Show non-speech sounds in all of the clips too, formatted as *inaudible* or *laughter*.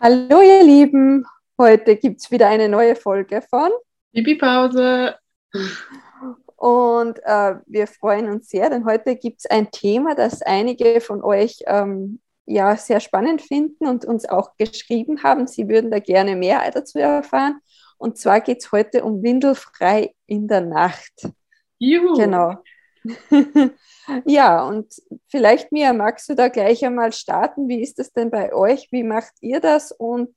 Hallo ihr Lieben, heute gibt es wieder eine neue Folge von Pipi-Pause. Und äh, wir freuen uns sehr, denn heute gibt es ein Thema, das einige von euch ähm, ja sehr spannend finden und uns auch geschrieben haben. Sie würden da gerne mehr dazu erfahren. Und zwar geht es heute um Windelfrei in der Nacht. Juhu. Genau. *laughs* ja, und vielleicht, Mia, magst du da gleich einmal starten? Wie ist das denn bei euch? Wie macht ihr das? Und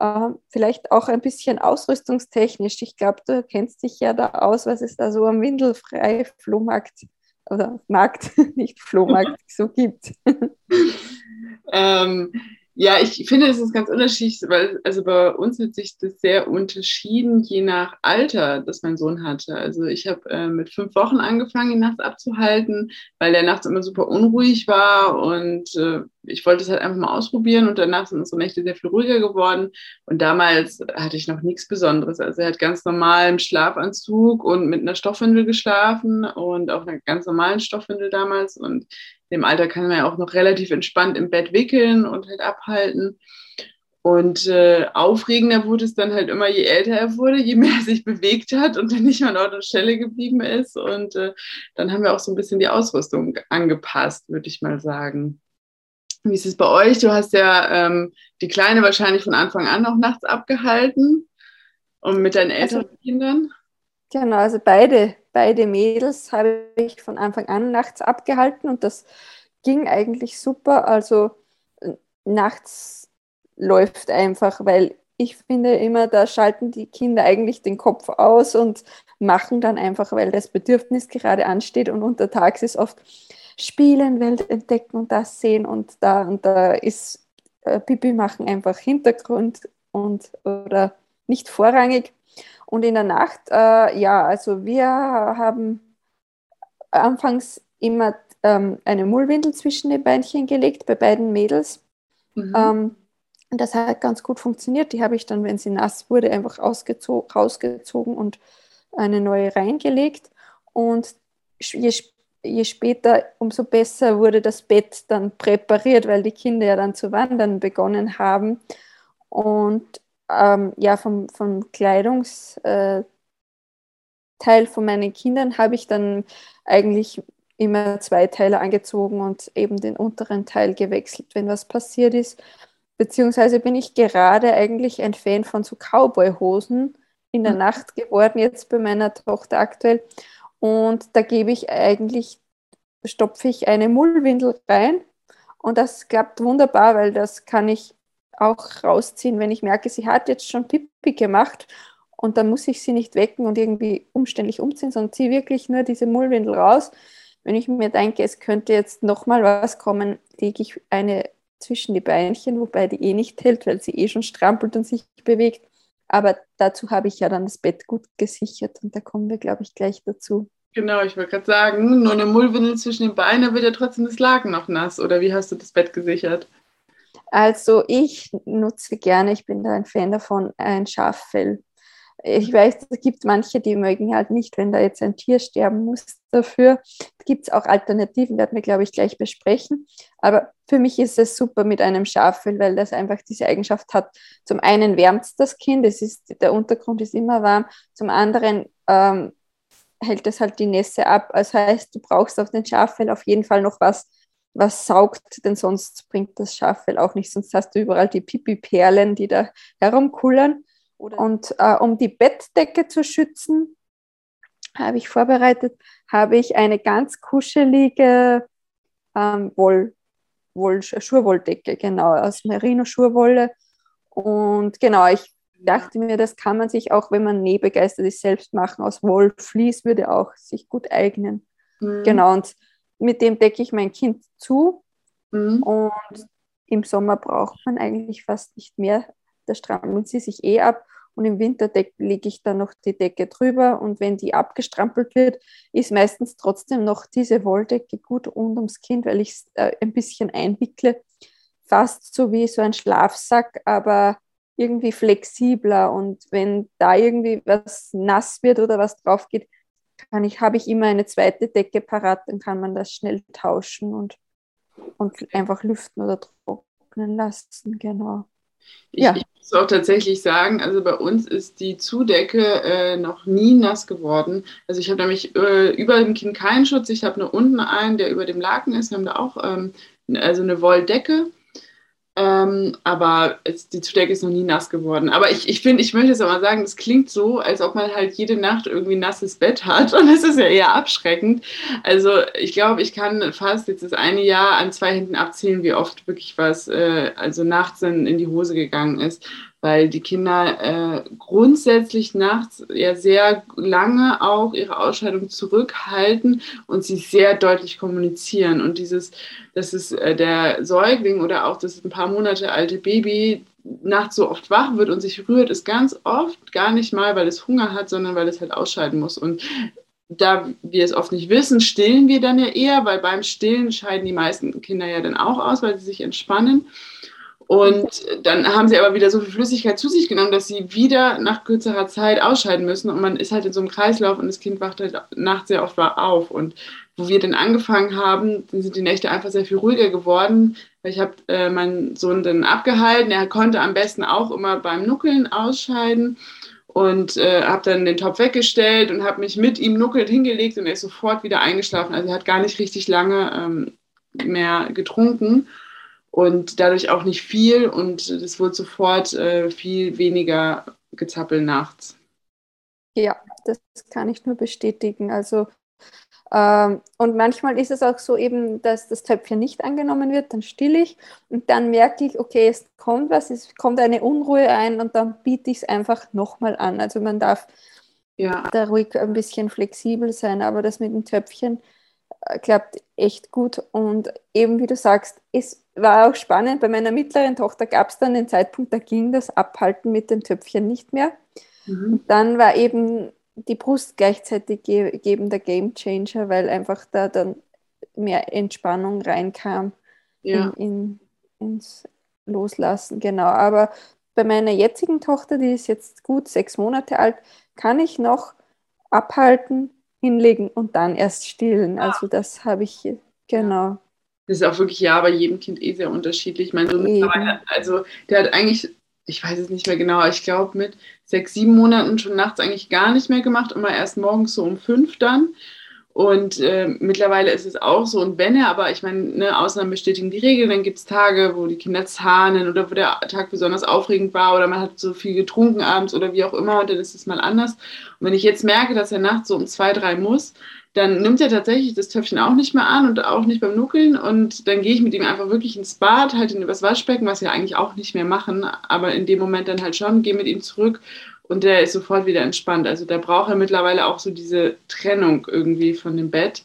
äh, vielleicht auch ein bisschen ausrüstungstechnisch. Ich glaube, du kennst dich ja da aus, was es da so am Windelfrei Flohmarkt oder Markt, *laughs* nicht Flohmarkt, so gibt. *laughs* ähm, ja, ich finde, es ist ganz unterschiedlich, weil also bei uns hat sich das sehr unterschieden, je nach Alter, das mein Sohn hatte. Also ich habe äh, mit fünf Wochen angefangen, ihn nachts abzuhalten, weil er nachts immer super unruhig war und äh, ich wollte es halt einfach mal ausprobieren und danach sind unsere Nächte sehr viel ruhiger geworden. Und damals hatte ich noch nichts Besonderes. Also er hat ganz normal im Schlafanzug und mit einer Stoffwindel geschlafen und auch einer ganz normalen Stoffwindel damals und dem Alter kann man ja auch noch relativ entspannt im Bett wickeln und halt abhalten. Und äh, aufregender wurde es dann halt immer, je älter er wurde, je mehr er sich bewegt hat und dann nicht mehr an Ort und Stelle geblieben ist. Und äh, dann haben wir auch so ein bisschen die Ausrüstung angepasst, würde ich mal sagen. Wie ist es bei euch? Du hast ja ähm, die Kleine wahrscheinlich von Anfang an auch nachts abgehalten und mit deinen älteren also, Kindern. Genau, also beide, beide Mädels habe ich von Anfang an nachts abgehalten und das ging eigentlich super. Also nachts läuft einfach, weil ich finde immer, da schalten die Kinder eigentlich den Kopf aus und machen dann einfach, weil das Bedürfnis gerade ansteht und untertags ist oft spielen, Welt entdecken und das sehen und da und da ist äh, Pipi machen einfach Hintergrund und oder nicht vorrangig. Und in der Nacht, äh, ja, also wir haben anfangs immer ähm, eine Mullwindel zwischen die Beinchen gelegt, bei beiden Mädels. Mhm. Ähm, und das hat ganz gut funktioniert. Die habe ich dann, wenn sie nass wurde, einfach rausgezogen und eine neue reingelegt. Und je, je später, umso besser wurde das Bett dann präpariert, weil die Kinder ja dann zu wandern begonnen haben. Und ähm, ja, vom, vom Kleidungsteil äh, von meinen Kindern habe ich dann eigentlich immer zwei Teile angezogen und eben den unteren Teil gewechselt, wenn was passiert ist. Beziehungsweise bin ich gerade eigentlich ein Fan von so Cowboy-Hosen in der mhm. Nacht geworden, jetzt bei meiner Tochter aktuell. Und da gebe ich eigentlich, stopfe ich eine Mullwindel rein und das klappt wunderbar, weil das kann ich auch rausziehen, wenn ich merke, sie hat jetzt schon Pipi gemacht und dann muss ich sie nicht wecken und irgendwie umständlich umziehen, sondern ziehe wirklich nur diese Mullwindel raus. Wenn ich mir denke, es könnte jetzt nochmal was kommen, lege ich eine zwischen die Beinchen, wobei die eh nicht hält, weil sie eh schon strampelt und sich bewegt. Aber dazu habe ich ja dann das Bett gut gesichert und da kommen wir, glaube ich, gleich dazu. Genau, ich wollte gerade sagen, nur eine Mullwindel zwischen den Beinen wird ja trotzdem das Laken noch nass. Oder wie hast du das Bett gesichert? Also ich nutze gerne, ich bin da ein Fan davon, ein Schaffell. Ich weiß, es gibt manche, die mögen halt nicht, wenn da jetzt ein Tier sterben muss dafür. Gibt es auch Alternativen, werden wir, glaube ich, gleich besprechen. Aber für mich ist es super mit einem Schaffell, weil das einfach diese Eigenschaft hat. Zum einen wärmt es das Kind, es ist, der Untergrund ist immer warm. Zum anderen ähm, hält es halt die Nässe ab. Das heißt, du brauchst auf den Schaffell auf jeden Fall noch was, was saugt, denn sonst bringt das Schaffell auch nicht. Sonst hast du überall die Pipi-Perlen, die da herumkullern. Und äh, um die Bettdecke zu schützen, habe ich vorbereitet, habe ich eine ganz kuschelige ähm, Woll, Woll, Schurwolldecke, genau, aus Merino-Schurwolle. Und genau, ich dachte mir, das kann man sich auch, wenn man nähbegeistert ist, selbst machen. Aus Wollflies würde auch sich gut eignen. Mhm. Genau, und mit dem decke ich mein Kind zu. Mhm. Und im Sommer braucht man eigentlich fast nicht mehr. Da strampelt sie sich eh ab. Und im Winter lege ich dann noch die Decke drüber. Und wenn die abgestrampelt wird, ist meistens trotzdem noch diese Wolldecke gut rund ums Kind, weil ich es äh, ein bisschen einwickle. Fast so wie so ein Schlafsack, aber irgendwie flexibler. Und wenn da irgendwie was nass wird oder was drauf geht, ich, habe ich immer eine zweite Decke parat, dann kann man das schnell tauschen und, und einfach lüften oder trocknen lassen, genau. Ich, ja. ich muss auch tatsächlich sagen, also bei uns ist die Zudecke äh, noch nie nass geworden. Also ich habe nämlich äh, über dem Kind keinen Schutz. Ich habe nur unten einen, der über dem Laken ist. Wir haben da auch ähm, also eine Wolldecke. Ähm, aber es, die Zudecke ist noch nie nass geworden. Aber ich, ich finde, ich möchte es mal sagen, das klingt so, als ob man halt jede Nacht irgendwie nasses Bett hat. *laughs* Und das ist ja eher abschreckend. Also ich glaube, ich kann fast jetzt das eine Jahr an zwei Händen abzählen, wie oft wirklich was, äh, also nachts in, in die Hose gegangen ist weil die Kinder äh, grundsätzlich nachts ja sehr lange auch ihre Ausscheidung zurückhalten und sie sehr deutlich kommunizieren. Und dieses, dass es äh, der Säugling oder auch das ein paar Monate alte Baby nachts so oft wach wird und sich rührt, ist ganz oft gar nicht mal, weil es Hunger hat, sondern weil es halt ausscheiden muss. Und da wir es oft nicht wissen, stillen wir dann ja eher, weil beim Stillen scheiden die meisten Kinder ja dann auch aus, weil sie sich entspannen. Und dann haben sie aber wieder so viel Flüssigkeit zu sich genommen, dass sie wieder nach kürzerer Zeit ausscheiden müssen. Und man ist halt in so einem Kreislauf und das Kind wacht halt nachts sehr oft auf. Und wo wir dann angefangen haben, sind die Nächte einfach sehr viel ruhiger geworden. Ich habe äh, meinen Sohn dann abgehalten. Er konnte am besten auch immer beim Nuckeln ausscheiden und äh, habe dann den Topf weggestellt und habe mich mit ihm nuckelt hingelegt und er ist sofort wieder eingeschlafen. Also er hat gar nicht richtig lange ähm, mehr getrunken und dadurch auch nicht viel und es wurde sofort äh, viel weniger gezappelt nachts. Ja, das kann ich nur bestätigen. Also ähm, und manchmal ist es auch so eben, dass das Töpfchen nicht angenommen wird, dann still ich und dann merke ich, okay, es kommt was, es kommt eine Unruhe ein und dann biete ich es einfach nochmal an. Also man darf ja. da ruhig ein bisschen flexibel sein, aber das mit dem Töpfchen äh, klappt echt gut und eben wie du sagst, es war auch spannend. Bei meiner mittleren Tochter gab es dann den Zeitpunkt, da ging das Abhalten mit dem Töpfchen nicht mehr. Mhm. Und dann war eben die Brust gleichzeitig ge eben der Game Changer, weil einfach da dann mehr Entspannung reinkam ja. in, in, ins Loslassen. Genau. Aber bei meiner jetzigen Tochter, die ist jetzt gut sechs Monate alt, kann ich noch abhalten, hinlegen und dann erst stillen. Ah. Also das habe ich genau. Das ist auch wirklich ja bei jedem Kind eh sehr unterschiedlich. Mein Sohn mittlerweile, also der hat eigentlich, ich weiß es nicht mehr genau, ich glaube mit sechs, sieben Monaten schon nachts eigentlich gar nicht mehr gemacht, immer erst morgens so um fünf dann. Und äh, mittlerweile ist es auch so. Und wenn er aber, ich meine, ne, Ausnahmen bestätigen die Regel, dann gibt es Tage, wo die Kinder zahnen oder wo der Tag besonders aufregend war oder man hat so viel getrunken abends oder wie auch immer, dann ist es mal anders. Und wenn ich jetzt merke, dass er nachts so um zwei, drei muss, dann nimmt er tatsächlich das Töpfchen auch nicht mehr an und auch nicht beim Nuckeln. Und dann gehe ich mit ihm einfach wirklich ins Bad, halt in das Waschbecken, was wir eigentlich auch nicht mehr machen, aber in dem Moment dann halt schon, gehe mit ihm zurück und der ist sofort wieder entspannt. Also da braucht er mittlerweile auch so diese Trennung irgendwie von dem Bett.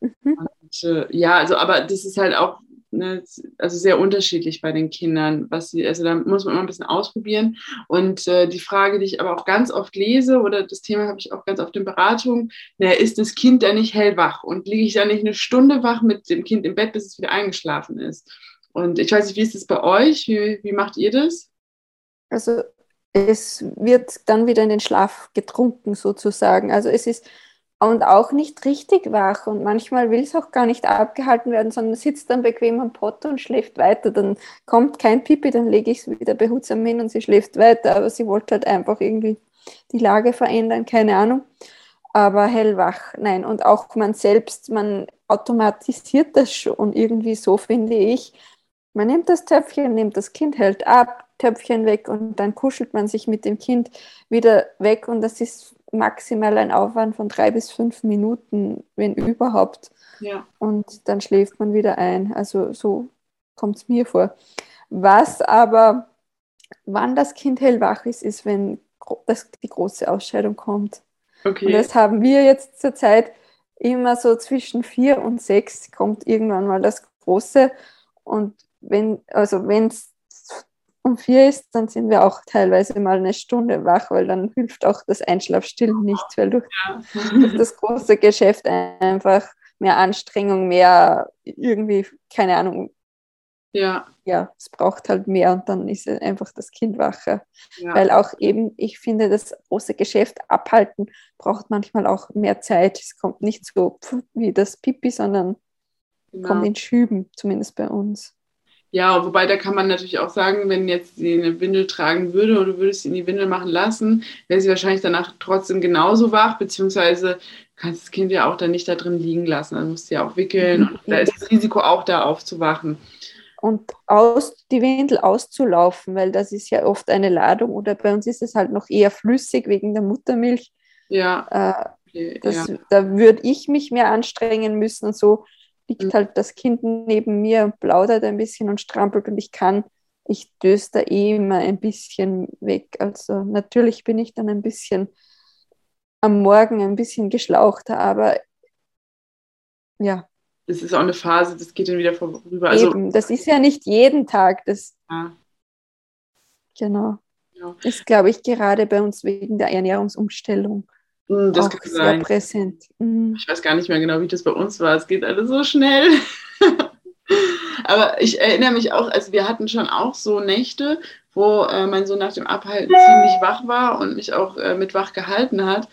Mhm. Und, äh, ja, also aber das ist halt auch ne, also sehr unterschiedlich bei den Kindern, was sie, also da muss man immer ein bisschen ausprobieren. Und äh, die Frage, die ich aber auch ganz oft lese, oder das Thema habe ich auch ganz oft in Beratungen, na, ist das Kind da nicht hellwach und liege ich da nicht eine Stunde wach mit dem Kind im Bett, bis es wieder eingeschlafen ist? Und ich weiß nicht, wie ist das bei euch? Wie, wie macht ihr das? Also es wird dann wieder in den Schlaf getrunken sozusagen. Also es ist und auch nicht richtig wach. Und manchmal will es auch gar nicht abgehalten werden, sondern sitzt dann bequem am Pott und schläft weiter. Dann kommt kein Pipi, dann lege ich es wieder behutsam hin und sie schläft weiter. Aber sie wollte halt einfach irgendwie die Lage verändern, keine Ahnung. Aber hellwach, nein. Und auch man selbst, man automatisiert das schon irgendwie so, finde ich. Man nimmt das Töpfchen, nimmt das Kind, hält ab, Töpfchen weg und dann kuschelt man sich mit dem Kind wieder weg. Und das ist maximal ein Aufwand von drei bis fünf Minuten, wenn überhaupt. Ja. Und dann schläft man wieder ein. Also so kommt es mir vor. Was aber, wann das Kind hellwach ist, ist, wenn das, die große Ausscheidung kommt. Okay. Und das haben wir jetzt zurzeit immer so zwischen vier und sechs kommt irgendwann mal das Große. Und wenn, also wenn es um vier ist, dann sind wir auch teilweise mal eine Stunde wach, weil dann hilft auch das Einschlafstillen nicht, weil durch, ja. durch das große Geschäft einfach mehr Anstrengung, mehr irgendwie, keine Ahnung. Ja. Ja, es braucht halt mehr und dann ist einfach das Kind wacher. Ja. Weil auch eben, ich finde, das große Geschäft abhalten braucht manchmal auch mehr Zeit. Es kommt nicht so wie das Pipi, sondern genau. kommt in Schüben, zumindest bei uns. Ja, wobei da kann man natürlich auch sagen, wenn jetzt sie eine Windel tragen würde und du würdest sie in die Windel machen lassen, wäre sie wahrscheinlich danach trotzdem genauso wach, beziehungsweise kannst das Kind ja auch dann nicht da drin liegen lassen. Dann musst du ja auch wickeln und da ist das Risiko auch da aufzuwachen. Und aus, die Windel auszulaufen, weil das ist ja oft eine Ladung oder bei uns ist es halt noch eher flüssig wegen der Muttermilch. Ja. Äh, das, ja. Da würde ich mich mehr anstrengen müssen und so liegt halt das Kind neben mir und plaudert ein bisschen und strampelt und ich kann, ich döse da eh immer ein bisschen weg. Also natürlich bin ich dann ein bisschen am Morgen ein bisschen geschlauchter, aber ja. Das ist auch eine Phase, das geht dann wieder vorüber. Also, Eben, das ist ja nicht jeden Tag. Das, ja. Genau. Ja. Ist, glaube ich, gerade bei uns wegen der Ernährungsumstellung das auch kann sehr sein. präsent. Mhm. Ich weiß gar nicht mehr genau, wie das bei uns war. Es geht alles so schnell. *laughs* Aber ich erinnere mich auch, also wir hatten schon auch so Nächte, wo äh, mein Sohn nach dem Abhalten ziemlich wach war und mich auch äh, mit wach gehalten hat.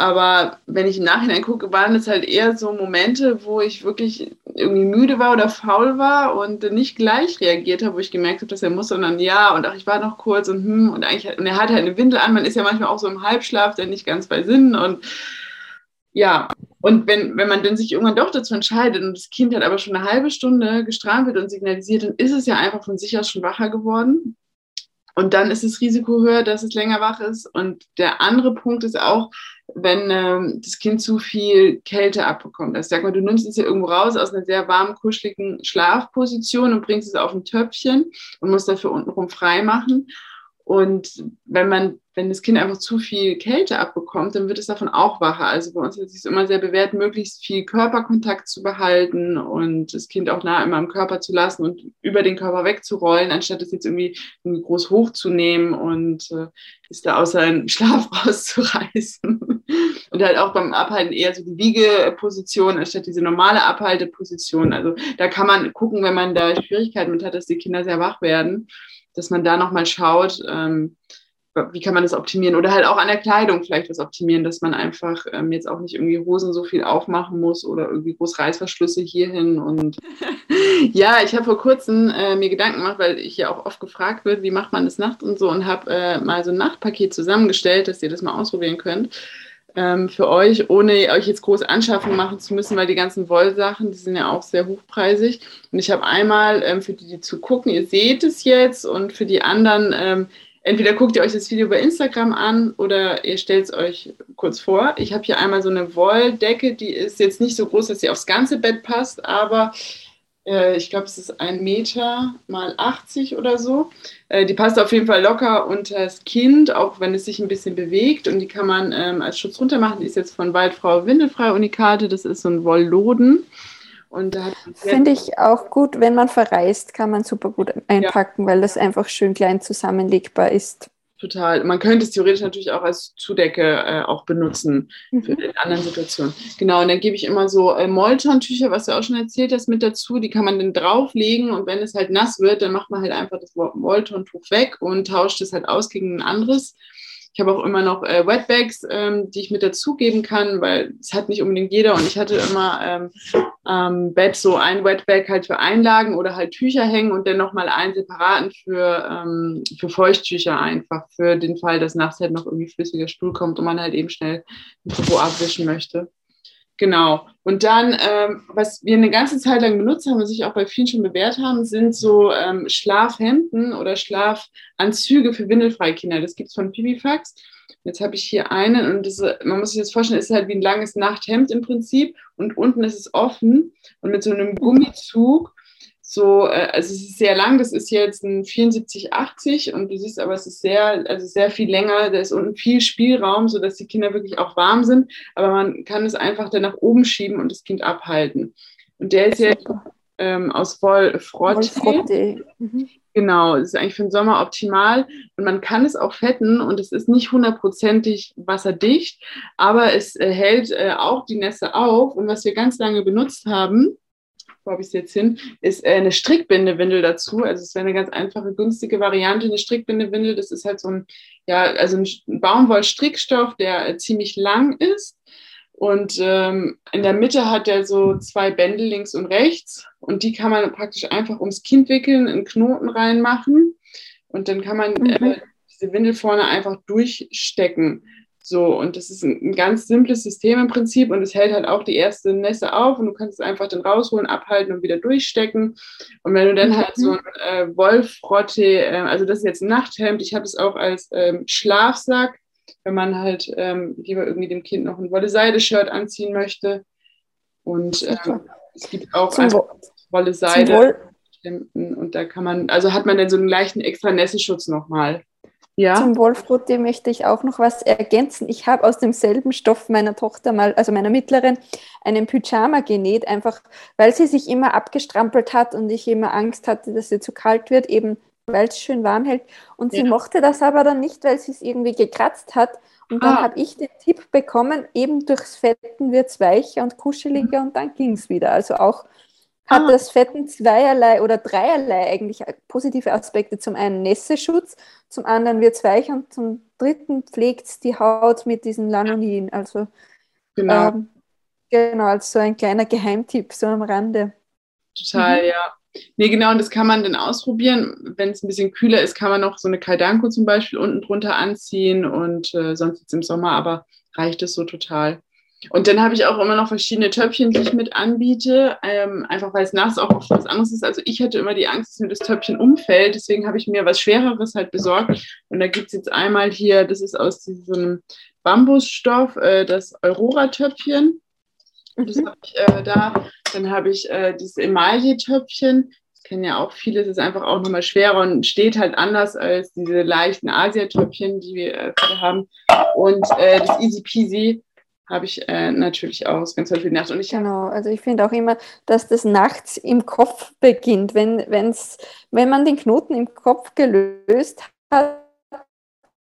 Aber wenn ich im Nachhinein gucke, waren es halt eher so Momente, wo ich wirklich irgendwie müde war oder faul war und nicht gleich reagiert habe, wo ich gemerkt habe, dass er muss, sondern ja und ach, ich war noch kurz und hm und eigentlich und er hatte halt eine Windel an. Man ist ja manchmal auch so im Halbschlaf, der nicht ganz bei Sinnen und ja, und wenn, wenn man dann sich irgendwann doch dazu entscheidet und das Kind hat aber schon eine halbe Stunde gestrampelt und signalisiert, dann ist es ja einfach von sich aus schon wacher geworden. Und dann ist das Risiko höher, dass es länger wach ist. Und der andere Punkt ist auch, wenn ähm, das Kind zu viel Kälte abbekommt. Also sag mal, du nimmst es ja irgendwo raus aus einer sehr warmen, kuscheligen Schlafposition und bringst es auf ein Töpfchen und musst dafür untenrum frei machen. Und wenn man, wenn das Kind einfach zu viel Kälte abbekommt, dann wird es davon auch wacher. Also bei uns ist es immer sehr bewährt, möglichst viel Körperkontakt zu behalten und das Kind auch nah immer am Körper zu lassen und über den Körper wegzurollen, anstatt es jetzt irgendwie, irgendwie groß hochzunehmen und äh, ist da außer einen *laughs* Schlaf rauszureißen. Und halt auch beim Abhalten eher so die Wiegeposition anstatt diese normale Abhalteposition. Also da kann man gucken, wenn man da Schwierigkeiten mit hat, dass die Kinder sehr wach werden dass man da nochmal schaut, ähm, wie kann man das optimieren. Oder halt auch an der Kleidung vielleicht was optimieren, dass man einfach ähm, jetzt auch nicht irgendwie Hosen so viel aufmachen muss oder irgendwie groß Reißverschlüsse hierhin. Und *laughs* ja, ich habe vor kurzem äh, mir Gedanken gemacht, weil ich ja auch oft gefragt wird, wie macht man das nachts und so und habe äh, mal so ein Nachtpaket zusammengestellt, dass ihr das mal ausprobieren könnt ähm, für euch, ohne euch jetzt groß Anschaffungen machen zu müssen, weil die ganzen Wollsachen, die sind ja auch sehr hochpreisig. Und ich habe einmal ähm, für die, die zu gucken, ihr seht es jetzt und für die anderen, ähm, entweder guckt ihr euch das Video bei Instagram an oder ihr stellt es euch kurz vor. Ich habe hier einmal so eine Wolldecke, die ist jetzt nicht so groß, dass sie aufs ganze Bett passt, aber ich glaube, es ist ein Meter mal 80 oder so. Äh, die passt auf jeden Fall locker unter das Kind, auch wenn es sich ein bisschen bewegt. Und die kann man ähm, als Schutz runter machen. Die ist jetzt von Waldfrau Windelfrei Unikate. Das ist so ein Wollloden. Finde ich auch gut, wenn man verreist, kann man super gut einpacken, ja. weil das einfach schön klein zusammenlegbar ist total. Man könnte es theoretisch natürlich auch als Zudecke äh, auch benutzen mhm. für in anderen Situationen. Genau, und dann gebe ich immer so äh, Molton-Tücher, was du auch schon erzählt hast, mit dazu. Die kann man dann drauflegen und wenn es halt nass wird, dann macht man halt einfach das Molton-Tuch weg und tauscht es halt aus gegen ein anderes. Ich habe auch immer noch äh, Wetbags, ähm, die ich mit dazugeben kann, weil es hat nicht unbedingt jeder. Und ich hatte immer ähm, am Bett so ein Wetbag halt für Einlagen oder halt Tücher hängen und dann nochmal einen separaten für, ähm, für Feuchttücher einfach, für den Fall, dass nachts halt noch irgendwie flüssiger Stuhl kommt und man halt eben schnell ein Popo abwischen möchte. Genau. Und dann, ähm, was wir eine ganze Zeit lang benutzt haben und sich auch bei vielen schon bewährt haben, sind so ähm, Schlafhemden oder Schlafanzüge für windelfreie Kinder. Das gibt es von Pipifax. Jetzt habe ich hier einen und das, man muss sich das vorstellen, ist halt wie ein langes Nachthemd im Prinzip und unten ist es offen und mit so einem Gummizug so, äh, also es ist sehr lang, das ist jetzt ein 7480 und du siehst aber, es ist sehr, also sehr viel länger, da ist unten viel Spielraum, sodass die Kinder wirklich auch warm sind, aber man kann es einfach dann nach oben schieben und das Kind abhalten. Und der ist ja ähm, aus Wollfrotte. Mhm. Genau, das ist eigentlich für den Sommer optimal und man kann es auch fetten und es ist nicht hundertprozentig wasserdicht, aber es äh, hält äh, auch die Nässe auf und was wir ganz lange benutzt haben, wo habe ich es jetzt hin, ist äh, eine Strickbindewindel dazu. Also es wäre eine ganz einfache, günstige Variante, eine Strickbindewindel. Das ist halt so ein, ja, also ein Baumwollstrickstoff, der äh, ziemlich lang ist Und ähm, in der Mitte hat er so zwei Bändel links und rechts und die kann man praktisch einfach ums Kind wickeln, in Knoten reinmachen und dann kann man mhm. äh, diese Windel vorne einfach durchstecken. So, und das ist ein, ein, ganz simples System im Prinzip und es hält halt auch die erste Nässe auf und du kannst es einfach dann rausholen, abhalten und wieder durchstecken. Und wenn du dann halt so mhm. ein äh, Wolfrotte, äh, also das ist jetzt ein Nachthemd, ich habe es auch als ähm, Schlafsack, wenn man halt ähm, lieber irgendwie dem Kind noch ein Wolle-Seide-Shirt anziehen möchte. Und ähm, es gibt auch Wolle-Seide. Und da kann man, also hat man dann so einen leichten extra Nässeschutz nochmal. Ja. Zum Wolfrote möchte ich auch noch was ergänzen. Ich habe aus demselben Stoff meiner Tochter mal, also meiner Mittleren, einen Pyjama genäht, einfach weil sie sich immer abgestrampelt hat und ich immer Angst hatte, dass sie zu kalt wird, eben weil es schön warm hält. Und sie ja. mochte das aber dann nicht, weil sie es irgendwie gekratzt hat. Und dann ah. habe ich den Tipp bekommen, eben durchs Fetten wird es weicher und kuscheliger mhm. und dann ging es wieder. Also auch hat ah. das Fetten zweierlei oder dreierlei eigentlich positive Aspekte. Zum einen Nässeschutz, zum anderen wird es weich und zum dritten pflegt es die Haut mit diesen Lanonin. Also genau. Ähm, genau, als so ein kleiner Geheimtipp, so am Rande. Total, mhm. ja. Nee, genau, und das kann man dann ausprobieren. Wenn es ein bisschen kühler ist, kann man noch so eine Kaidanko zum Beispiel unten drunter anziehen und äh, sonst jetzt im Sommer, aber reicht es so total. Und dann habe ich auch immer noch verschiedene Töpfchen, die ich mit anbiete, ähm, einfach weil es nachts auch oft was anderes ist. Also ich hatte immer die Angst, dass mir das Töpfchen umfällt, deswegen habe ich mir was Schwereres halt besorgt. Und da gibt es jetzt einmal hier, das ist aus diesem Bambusstoff, äh, das Aurora-Töpfchen. Das mhm. habe ich äh, da. Dann habe ich äh, dieses Emaille-Töpfchen. Das kennen ja auch viele. Das ist einfach auch nochmal schwerer und steht halt anders als diese leichten Asia-Töpfchen, die wir äh, haben. Und äh, das Easy Peasy habe ich äh, natürlich auch. Ganz viel Nacht. Und ich genau, also ich finde auch immer, dass das nachts im Kopf beginnt. Wenn, wenn's, wenn man den Knoten im Kopf gelöst hat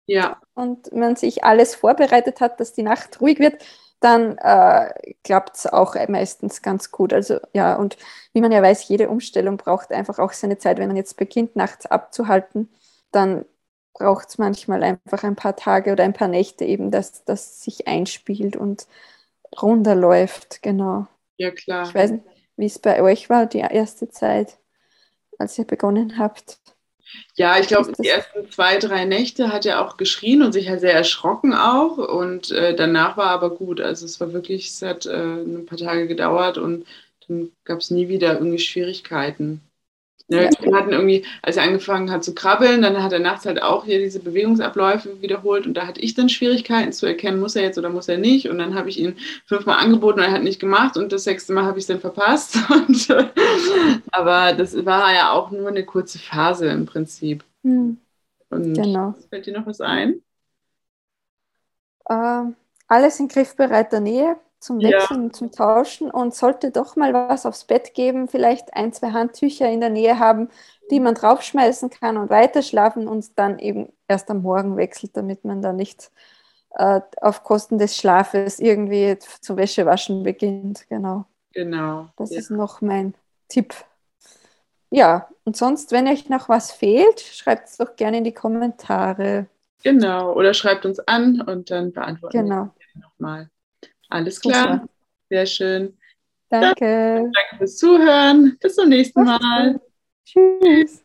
ja. und man sich alles vorbereitet hat, dass die Nacht ruhig wird, dann äh, klappt es auch meistens ganz gut. Also ja, und wie man ja weiß, jede Umstellung braucht einfach auch seine Zeit. Wenn man jetzt beginnt, nachts abzuhalten, dann braucht es manchmal einfach ein paar Tage oder ein paar Nächte eben, dass das sich einspielt und runterläuft, genau. Ja, klar. Ich weiß nicht, wie es bei euch war, die erste Zeit, als ihr begonnen habt. Ja, ich glaube, die ersten zwei, drei Nächte hat er auch geschrien und sich halt sehr erschrocken auch. Und äh, danach war aber gut. Also es war wirklich, es hat äh, ein paar Tage gedauert und dann gab es nie wieder irgendwie Schwierigkeiten. Ne, wir hatten irgendwie, als er angefangen hat zu krabbeln, dann hat er nachts halt auch hier diese Bewegungsabläufe wiederholt und da hatte ich dann Schwierigkeiten zu erkennen, muss er jetzt oder muss er nicht. Und dann habe ich ihn fünfmal angeboten und er hat nicht gemacht und das sechste Mal habe ich es dann verpasst. *laughs* Und, aber das war ja auch nur eine kurze Phase im Prinzip. Hm. Und genau. fällt dir noch was ein? Äh, alles in griffbereiter Nähe zum Wechseln, ja. zum Tauschen und sollte doch mal was aufs Bett geben, vielleicht ein, zwei Handtücher in der Nähe haben, die man draufschmeißen kann und weiterschlafen und dann eben erst am Morgen wechselt, damit man da nicht äh, auf Kosten des Schlafes irgendwie zu Wäschewaschen beginnt. Genau. Genau. Das ja. ist noch mein Tipp. Ja, und sonst, wenn euch noch was fehlt, schreibt es doch gerne in die Kommentare. Genau, oder schreibt uns an und dann beantworten genau. wir nochmal. Alles klar. Super. Sehr schön. Danke. Dann, danke fürs Zuhören. Bis zum nächsten Mal. Tschüss.